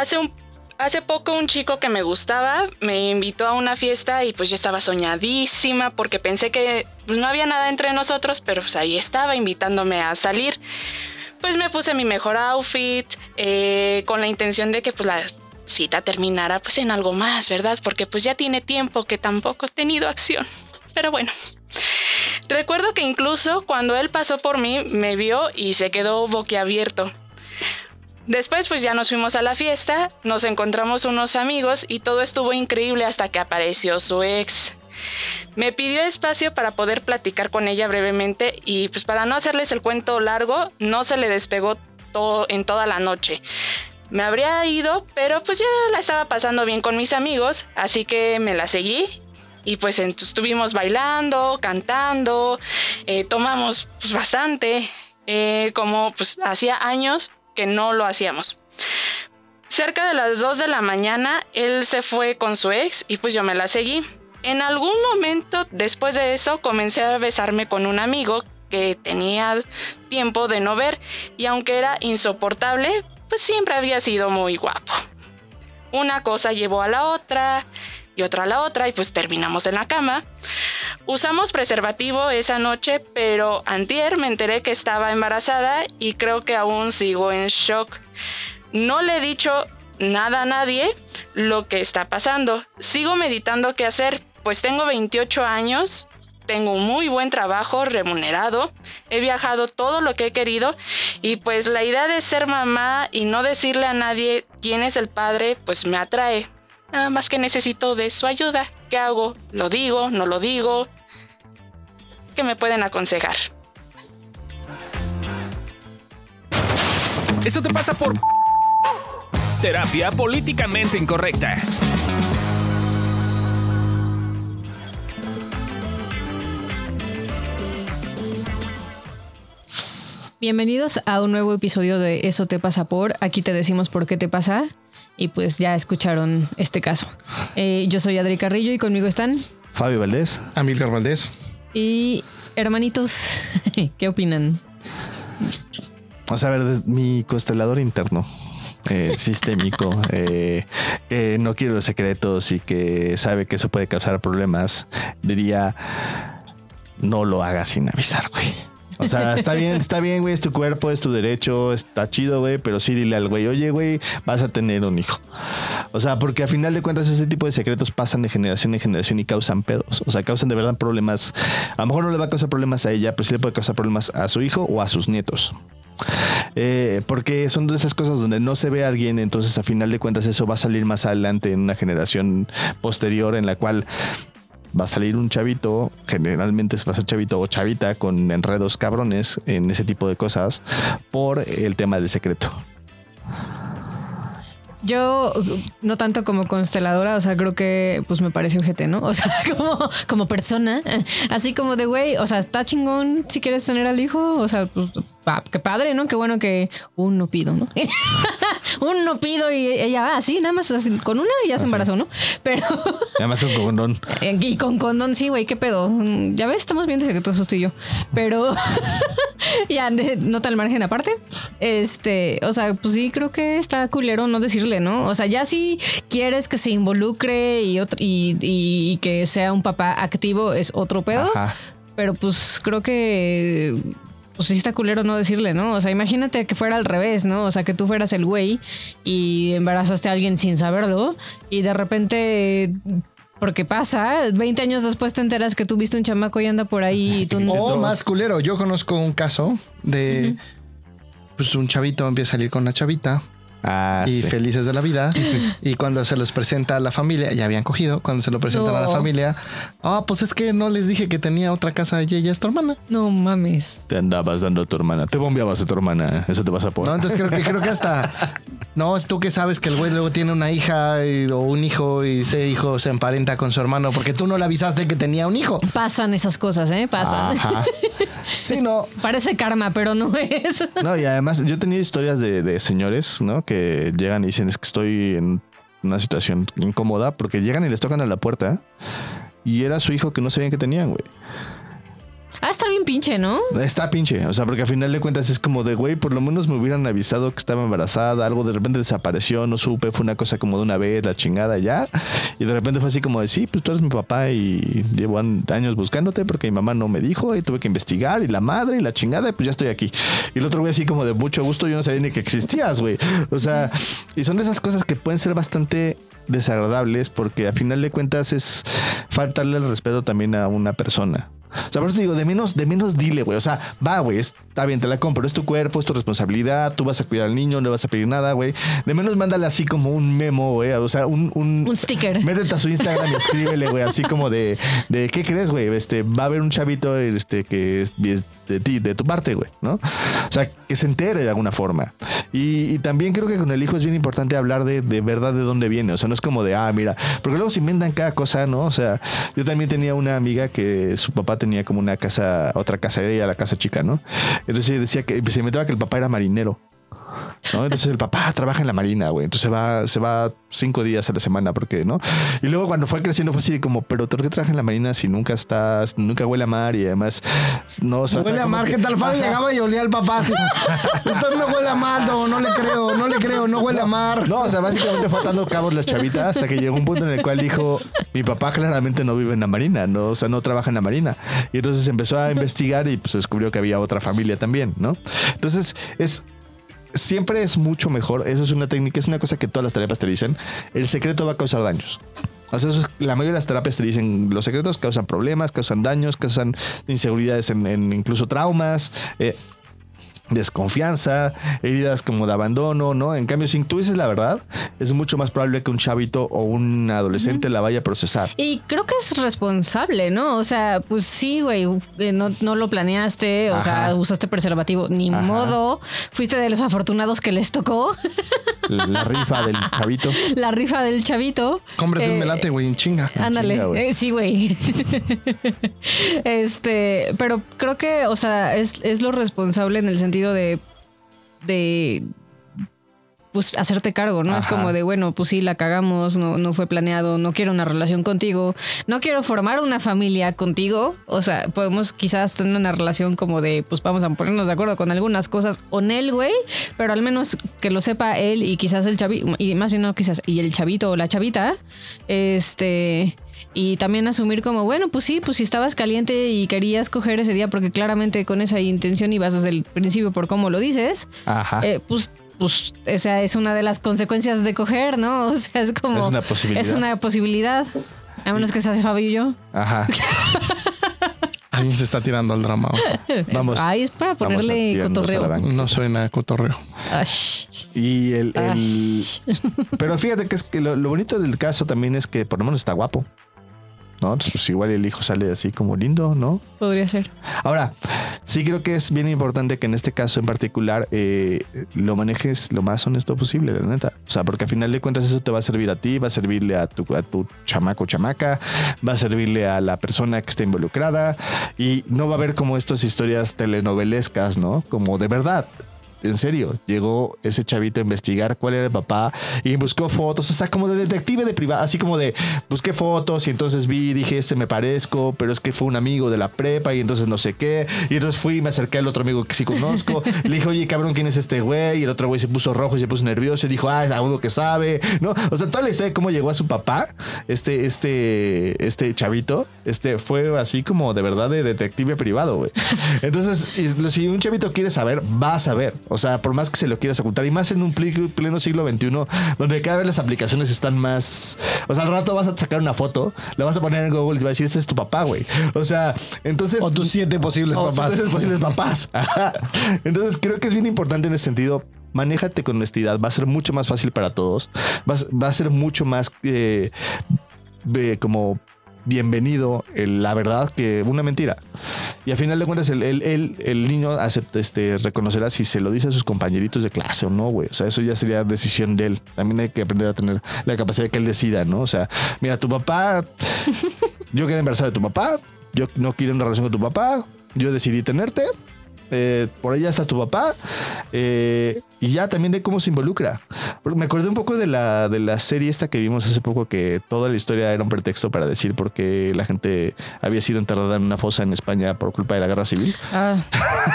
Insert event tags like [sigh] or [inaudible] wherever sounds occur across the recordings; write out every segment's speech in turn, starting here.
hace un Hace poco un chico que me gustaba me invitó a una fiesta y pues yo estaba soñadísima porque pensé que no había nada entre nosotros, pero pues ahí estaba invitándome a salir. Pues me puse mi mejor outfit eh, con la intención de que pues la cita terminara pues en algo más, ¿verdad? Porque pues ya tiene tiempo que tampoco he tenido acción. Pero bueno. Recuerdo que incluso cuando él pasó por mí me vio y se quedó boquiabierto. Después pues ya nos fuimos a la fiesta, nos encontramos unos amigos y todo estuvo increíble hasta que apareció su ex. Me pidió espacio para poder platicar con ella brevemente y pues para no hacerles el cuento largo, no se le despegó todo en toda la noche. Me habría ido, pero pues ya la estaba pasando bien con mis amigos, así que me la seguí y pues estuvimos bailando, cantando, eh, tomamos pues, bastante, eh, como pues hacía años que no lo hacíamos. Cerca de las 2 de la mañana, él se fue con su ex y pues yo me la seguí. En algún momento después de eso comencé a besarme con un amigo que tenía tiempo de no ver y aunque era insoportable, pues siempre había sido muy guapo. Una cosa llevó a la otra y otra a la otra y pues terminamos en la cama. Usamos preservativo esa noche, pero antier me enteré que estaba embarazada y creo que aún sigo en shock. No le he dicho nada a nadie lo que está pasando. Sigo meditando qué hacer, pues tengo 28 años, tengo muy buen trabajo remunerado, he viajado todo lo que he querido y pues la idea de ser mamá y no decirle a nadie quién es el padre, pues me atrae. Nada más que necesito de su ayuda. ¿Qué hago? ¿Lo digo? ¿No lo digo? Que me pueden aconsejar. Eso te pasa por terapia políticamente incorrecta. Bienvenidos a un nuevo episodio de Eso te pasa por. Aquí te decimos por qué te pasa. Y pues ya escucharon este caso. Eh, yo soy Adri Carrillo y conmigo están Fabio Valdés, Amílcar Valdés. Y hermanitos, [laughs] ¿qué opinan? O sea, a ver, mi constelador interno. Eh, [laughs] sistémico, eh, que no quiere los secretos y que sabe que eso puede causar problemas, diría, no lo hagas sin avisar, güey. O sea, está bien, está bien, güey, es tu cuerpo, es tu derecho, está chido, güey, pero sí dile al güey, oye, güey, vas a tener un hijo. O sea, porque a final de cuentas ese tipo de secretos pasan de generación en generación y causan pedos. O sea, causan de verdad problemas. A lo mejor no le va a causar problemas a ella, pero sí le puede causar problemas a su hijo o a sus nietos. Eh, porque son de esas cosas donde no se ve a alguien, entonces a final de cuentas eso va a salir más adelante en una generación posterior en la cual va a salir un chavito, generalmente va a ser chavito o chavita con enredos cabrones en ese tipo de cosas por el tema del secreto. Yo, no tanto como consteladora, o sea, creo que pues me parece un GT, ¿no? O sea, [laughs] como, persona, así como de güey, o sea, está chingón si quieres tener al hijo, o sea, pues qué padre, ¿no? Qué bueno que un no pido, ¿no? [laughs] un no pido y ella va así, nada más con una y ya se embarazó, ¿no? Pero. Nada más con condón. [laughs] y con condón, sí, güey, qué pedo. Ya ves, estamos bien que todo eso estoy yo. Pero [laughs] ya, no tal margen aparte. Este, o sea, pues sí, creo que está culero no decirle, ¿no? O sea, ya si quieres que se involucre y, y, y que sea un papá activo, es otro pedo. Pero pues creo que pues sí está culero no decirle, ¿no? O sea, imagínate que fuera al revés, ¿no? O sea, que tú fueras el güey y embarazaste a alguien sin saberlo y de repente porque pasa, 20 años después te enteras que tú viste un chamaco y anda por ahí y tú no. O más culero, yo conozco un caso de pues un chavito empieza a salir con una chavita Ah, y felices de la vida. [laughs] y cuando se los presenta a la familia, ya habían cogido, cuando se lo presentan a la familia, ah, pues es que no les dije que tenía otra casa y ella es tu hermana. No mames. Te andabas dando a tu hermana, te bombeabas a tu hermana, eso te vas a poner. No, entonces creo que, creo que hasta, [laughs] no, es tú que sabes que el güey luego tiene una hija o un hijo y ese hijo se emparenta con su hermano porque tú no le avisaste que tenía un hijo. Pasan esas cosas, ¿eh? Pasan. [laughs] Sí, no. Parece karma, pero no es. No, y además yo he tenido historias de, de señores, ¿no? Que llegan y dicen es que estoy en una situación incómoda porque llegan y les tocan a la puerta y era su hijo que no sabían que tenían, güey. Ah, está bien pinche, ¿no? Está pinche. O sea, porque al final de cuentas es como de, güey, por lo menos me hubieran avisado que estaba embarazada, algo de repente desapareció, no supe, fue una cosa como de una vez, la chingada ya. Y de repente fue así como de, sí, pues tú eres mi papá y llevo años buscándote porque mi mamá no me dijo y tuve que investigar y la madre y la chingada y pues ya estoy aquí. Y el otro güey así como de mucho gusto, yo no sabía ni que existías, güey. O sea, y son de esas cosas que pueden ser bastante desagradables porque a final de cuentas es faltarle el respeto también a una persona. O sea, por eso digo, de menos, de menos dile, güey. O sea, va, güey, está bien, te la compro, es tu cuerpo, es tu responsabilidad, tú vas a cuidar al niño, no le vas a pedir nada, güey. De menos mándale así como un memo, güey. O sea, un, un, un sticker. Métete a su Instagram y escríbele, güey, así como de, de ¿qué crees, güey? Este, va a haber un chavito este, que es, de ti, de tu parte, güey, ¿no? O sea, que se entere de alguna forma. Y, también creo que con el hijo es bien importante hablar de, de, verdad de dónde viene. O sea, no es como de, ah, mira, porque luego se inventan cada cosa, ¿no? O sea, yo también tenía una amiga que su papá tenía como una casa, otra casa, era la casa chica, ¿no? Entonces decía que se inventaba que el papá era marinero. Entonces el papá trabaja en la marina, güey. Entonces se va, se va cinco días a la semana, porque, ¿no? Y luego cuando fue creciendo fue así de como, pero ¿por qué trabaja en la marina si nunca estás, nunca huele a mar y además no, o huele a mar, ¿qué tal Fabi? [laughs] Llegaba y olía al papá así. no huele a mar, no, no le creo, no le creo, no huele a mar. No, o sea, básicamente fue atando cabos la chavita hasta que llegó un punto en el cual dijo, mi papá claramente no vive en la marina, no, o sea, no trabaja en la marina. Y entonces empezó a investigar y pues descubrió que había otra familia también, ¿no? Entonces es siempre es mucho mejor. Eso es una técnica, es una cosa que todas las terapias te dicen. El secreto va a causar daños. O sea, la mayoría de las terapias te dicen los secretos causan problemas, causan daños, causan inseguridades en, incluso traumas. Eh, desconfianza, heridas como de abandono, ¿no? En cambio, si tú dices la verdad, es mucho más probable que un chavito o un adolescente la vaya a procesar. Y creo que es responsable, ¿no? O sea, pues sí, güey, eh, no, lo planeaste, o sea, usaste preservativo, ni modo, fuiste de los afortunados que les tocó. [laughs] La rifa del chavito. [laughs] La rifa del chavito. Cómprate un eh, melate, güey, en chinga. Ándale, eh, sí, güey. [laughs] este, pero creo que, o sea, es, es lo responsable en el sentido de, de pues hacerte cargo, ¿no? Es como de, bueno, pues sí, la cagamos, no, no fue planeado, no quiero una relación contigo, no quiero formar una familia contigo. O sea, podemos quizás tener una relación como de, pues vamos a ponernos de acuerdo con algunas cosas con él, güey, pero al menos que lo sepa él y quizás el chavito, y más bien no quizás, y el chavito o la chavita, este y también asumir como, bueno, pues sí, pues si estabas caliente y querías coger ese día porque claramente con esa intención ibas desde el principio por cómo lo dices, eh, pues pues esa es una de las consecuencias de coger, ¿no? [laughs] O sea, es como... Es una posibilidad. Es una posibilidad. A menos que seas Fabio y yo. Ajá. [laughs] Alguien se está tirando al drama. Vamos. Ahí es para ponerle cotorreo. No suena cotorreo. Y el, Pero fíjate que es que lo, bonito del caso también es que por lo menos está guapo. ¿No? Pues igual el hijo sale así como lindo, ¿no? Podría ser. Ahora, sí creo que es bien importante que en este caso en particular eh, lo manejes lo más honesto posible, la neta. O sea, porque al final de cuentas eso te va a servir a ti, va a servirle a tu, a tu chamaco chamaca, va a servirle a la persona que está involucrada y no va a haber como estas historias telenovelescas, ¿no? Como de verdad en serio, llegó ese chavito a investigar cuál era el papá y buscó fotos, o sea, como de detective de privado, así como de busqué fotos y entonces vi, dije, este me parezco, pero es que fue un amigo de la prepa y entonces no sé qué. Y entonces fui y me acerqué al otro amigo que sí conozco. le dije, oye, cabrón, ¿quién es este güey? Y el otro güey se puso rojo y se puso nervioso y dijo, ah, es algo que sabe, ¿no? O sea, toda la historia de cómo llegó a su papá, este, este, este chavito, este fue así como de verdad de detective privado, güey. Entonces, si un chavito quiere saber, va a saber. O sea, por más que se lo quieras ocultar, y más en un pleno siglo XXI, donde cada vez las aplicaciones están más. O sea, al rato vas a sacar una foto, la vas a poner en Google y te va a decir, este es tu papá, güey. O sea, entonces. O tus siete posibles o papás. Siete posibles papás. [laughs] entonces, creo que es bien importante en ese sentido manéjate con honestidad, va a ser mucho más fácil para todos, va, a ser mucho más eh, como bienvenido la verdad que una mentira. Y al final de cuentas, el, el, niño acepta, este, reconocerá si se lo dice a sus compañeritos de clase o no, güey. O sea, eso ya sería decisión de él. También hay que aprender a tener la capacidad de que él decida, ¿no? O sea, mira, tu papá, yo quedé embarazada de tu papá, yo no quiero una relación con tu papá, yo decidí tenerte, eh, por allá está tu papá, eh, y ya también de cómo se involucra. Me acordé un poco de la, de la serie esta que vimos hace poco, que toda la historia era un pretexto para decir por qué la gente había sido enterrada en una fosa en España por culpa de la guerra civil. Ah.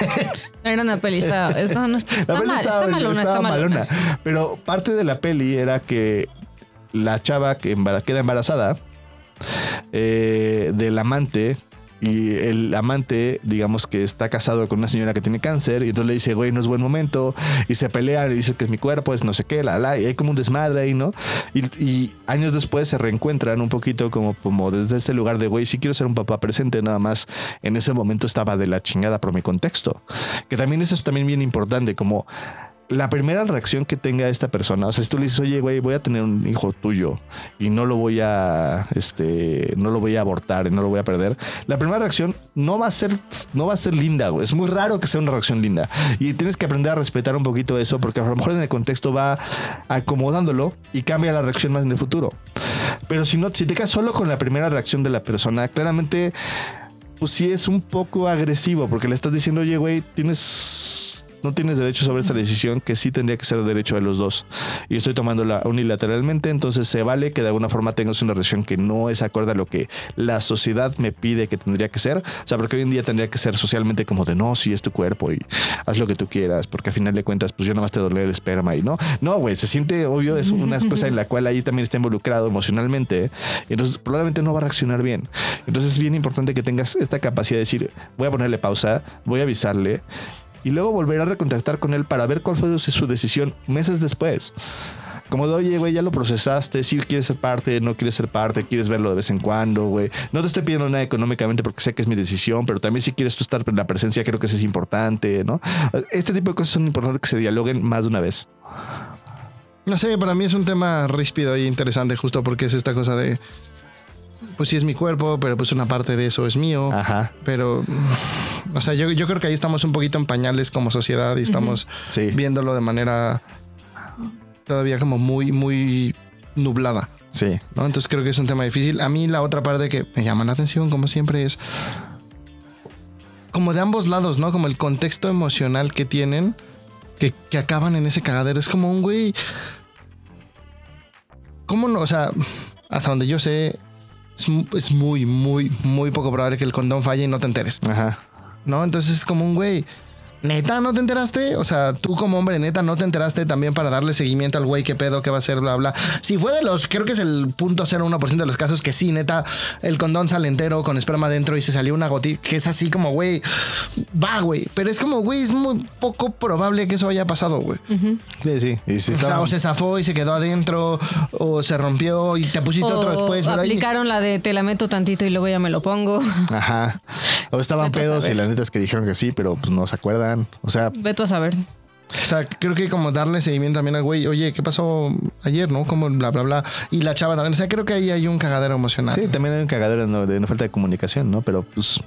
[laughs] era una peli, está, no, está, mal, está, malona, está malona. Pero parte de la peli era que la chava que queda embarazada eh, del amante y el amante, digamos que está casado con una señora que tiene cáncer y entonces le dice, güey, no es buen momento y se pelean y dice que es mi cuerpo, es no sé qué, la, la, y hay como un desmadre ahí, ¿no? Y, años después se reencuentran un poquito como, como desde este lugar de, güey, sí quiero ser un papá presente, nada más en ese momento estaba de la chingada por mi contexto. Que también eso es también bien importante, como la primera reacción que tenga esta persona, o sea, si tú le dices, oye, güey, voy a tener un hijo tuyo y no lo voy a, este, no lo voy a abortar y no lo voy a perder, la primera reacción no va a ser, no va a ser linda, güey. Es muy raro que sea una reacción linda y tienes que aprender a respetar un poquito eso porque a lo mejor en el contexto va acomodándolo y cambia la reacción más en el futuro. Pero si no, si te quedas solo con la primera reacción de la persona, claramente, pues sí es un poco agresivo porque le estás diciendo, oye, güey, tienes no tienes derecho sobre esta decisión que sí tendría que ser derecho de los dos. Y estoy tomándola unilateralmente, entonces se vale que de alguna forma tengas una relación que no es acorde a lo que la sociedad me pide que tendría que ser. O sea, porque hoy en día tendría que ser socialmente como de no, si es tu cuerpo y haz lo que tú quieras, porque al final de cuentas, pues yo nada más te dolé el esperma y no, no, güey, se siente obvio, es una cosa en la cual ahí también está involucrado emocionalmente, y entonces probablemente no va a reaccionar bien. Entonces es bien importante que tengas esta capacidad de decir, voy a ponerle pausa, voy a avisarle y luego volver a recontactar con él para ver cuál fue su decisión meses después. Como de, oye, güey, ya lo procesaste, si quieres ser parte, no quieres ser parte, quieres verlo de vez en cuando, güey. No te estoy pidiendo nada económicamente porque sé que es mi decisión, pero también si quieres tú estar en la presencia, creo que eso es importante, ¿no? Este tipo de cosas son importantes que se dialoguen más de una vez. No sé, para mí es un tema ríspido y interesante justo porque es esta cosa de pues sí es mi cuerpo, pero pues una parte de eso es mío. Ajá. Pero, o sea, yo, creo que ahí estamos un poquito en pañales como sociedad y estamos viéndolo de manera todavía como muy, muy nublada. Sí. ¿no? Entonces creo que es un tema difícil. A mí la otra parte que me llama la atención, como siempre, es como de ambos lados, ¿no? Como el contexto emocional que tienen, que, que acaban en ese cagadero. Es como un güey... ¿Cómo no? O sea, hasta donde yo sé, es, muy, muy, muy poco probable que el condón falle y no te enteres. Ajá. ¿No? Entonces es como un güey ¿Neta no te enteraste? O sea, tú como hombre, neta, no te enteraste también para darle seguimiento al güey, qué pedo, qué va a hacer, bla, bla. Si fue de los, creo que es el punto 01% de los casos que sí, neta, el condón sale entero con esperma dentro y se salió una gotita, que es así como, güey, va, güey. Pero es como, güey, es muy poco probable que eso haya pasado, güey. Sí, sí. o, se zafó y se quedó adentro, o se rompió y te pusiste otro después. aplicaron la de te la meto tantito y luego ya me lo pongo. Ajá. O estaban [laughs] pedos y las netas que dijeron que sí, pero pues no se acuerdan. O sea. Vete a saber. O sea, creo que como darle seguimiento también al güey, oye, ¿qué pasó ayer, no? Como bla, bla, bla. Y la chava también. O sea, creo que ahí hay un cagadero emocional. Sí, también hay un cagadero de una falta de comunicación, ¿no? Pero pues.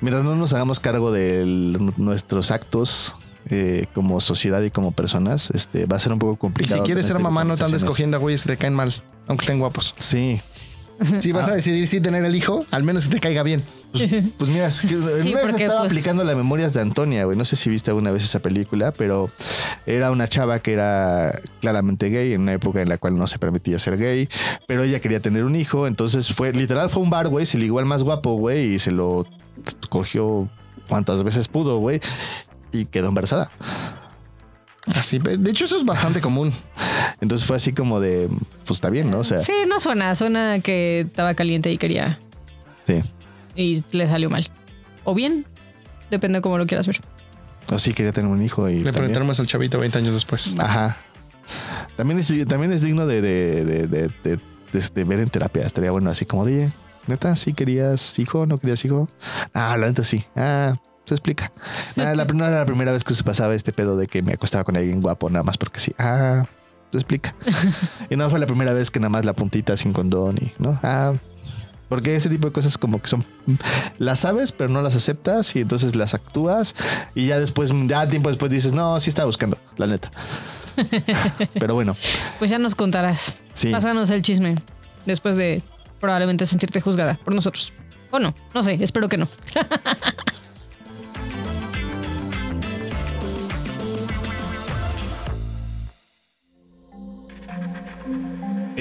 Mientras no nos hagamos cargo de nuestros actos eh, como sociedad y como personas, este va a ser un poco complicado. Y si quieres ser mamá, no te andes cogiendo a güeyes que te caen mal, aunque estén guapos. Sí, si vas a decidir si tener el hijo, al menos que te caiga bien. Pues, [laughs] pues mira, una vez estaba pues, aplicando las memorias de Antonia, güey. No sé si viste alguna vez esa película, pero era una chava que era claramente gay en una época en la cual no se permitía ser gay, pero ella quería tener un hijo. Entonces fue, literal, fue un bar, güey. Se ligó al más guapo, güey, y se lo cogió cuantas veces pudo, güey, y quedó embarazada. Así, de hecho, eso es bastante común. Entonces fue así como de, pues está bien, ¿no? O sea. Sí, no suena, suena que estaba caliente y quería. Sí. Y le salió mal. O bien, depende de cómo lo quieras ver. O sí, quería tener un hijo y. Le preguntamos al chavito 20 años después. Ajá. También es, también es digno de, de, de, ver en terapia. Estaría bueno, así como de, neta, sí querías hijo, no querías hijo. Ah, la neta sí. Ah, se explica. la, no era la primera vez que se pasaba este pedo de que me acostaba con alguien guapo, nada más porque sí. Ah, se explica. [laughs] y no fue la primera vez que nada más la puntita sin condón y, ¿no? Ah, porque ese tipo de cosas como que son, las sabes, pero no las aceptas y entonces las actúas y ya después, ya tiempo después dices, no, sí estaba buscando, la neta. [laughs] pero bueno. Pues ya nos contarás. Sí. Pásanos el chisme después de probablemente sentirte juzgada por nosotros. O no, no sé, espero que no. [laughs]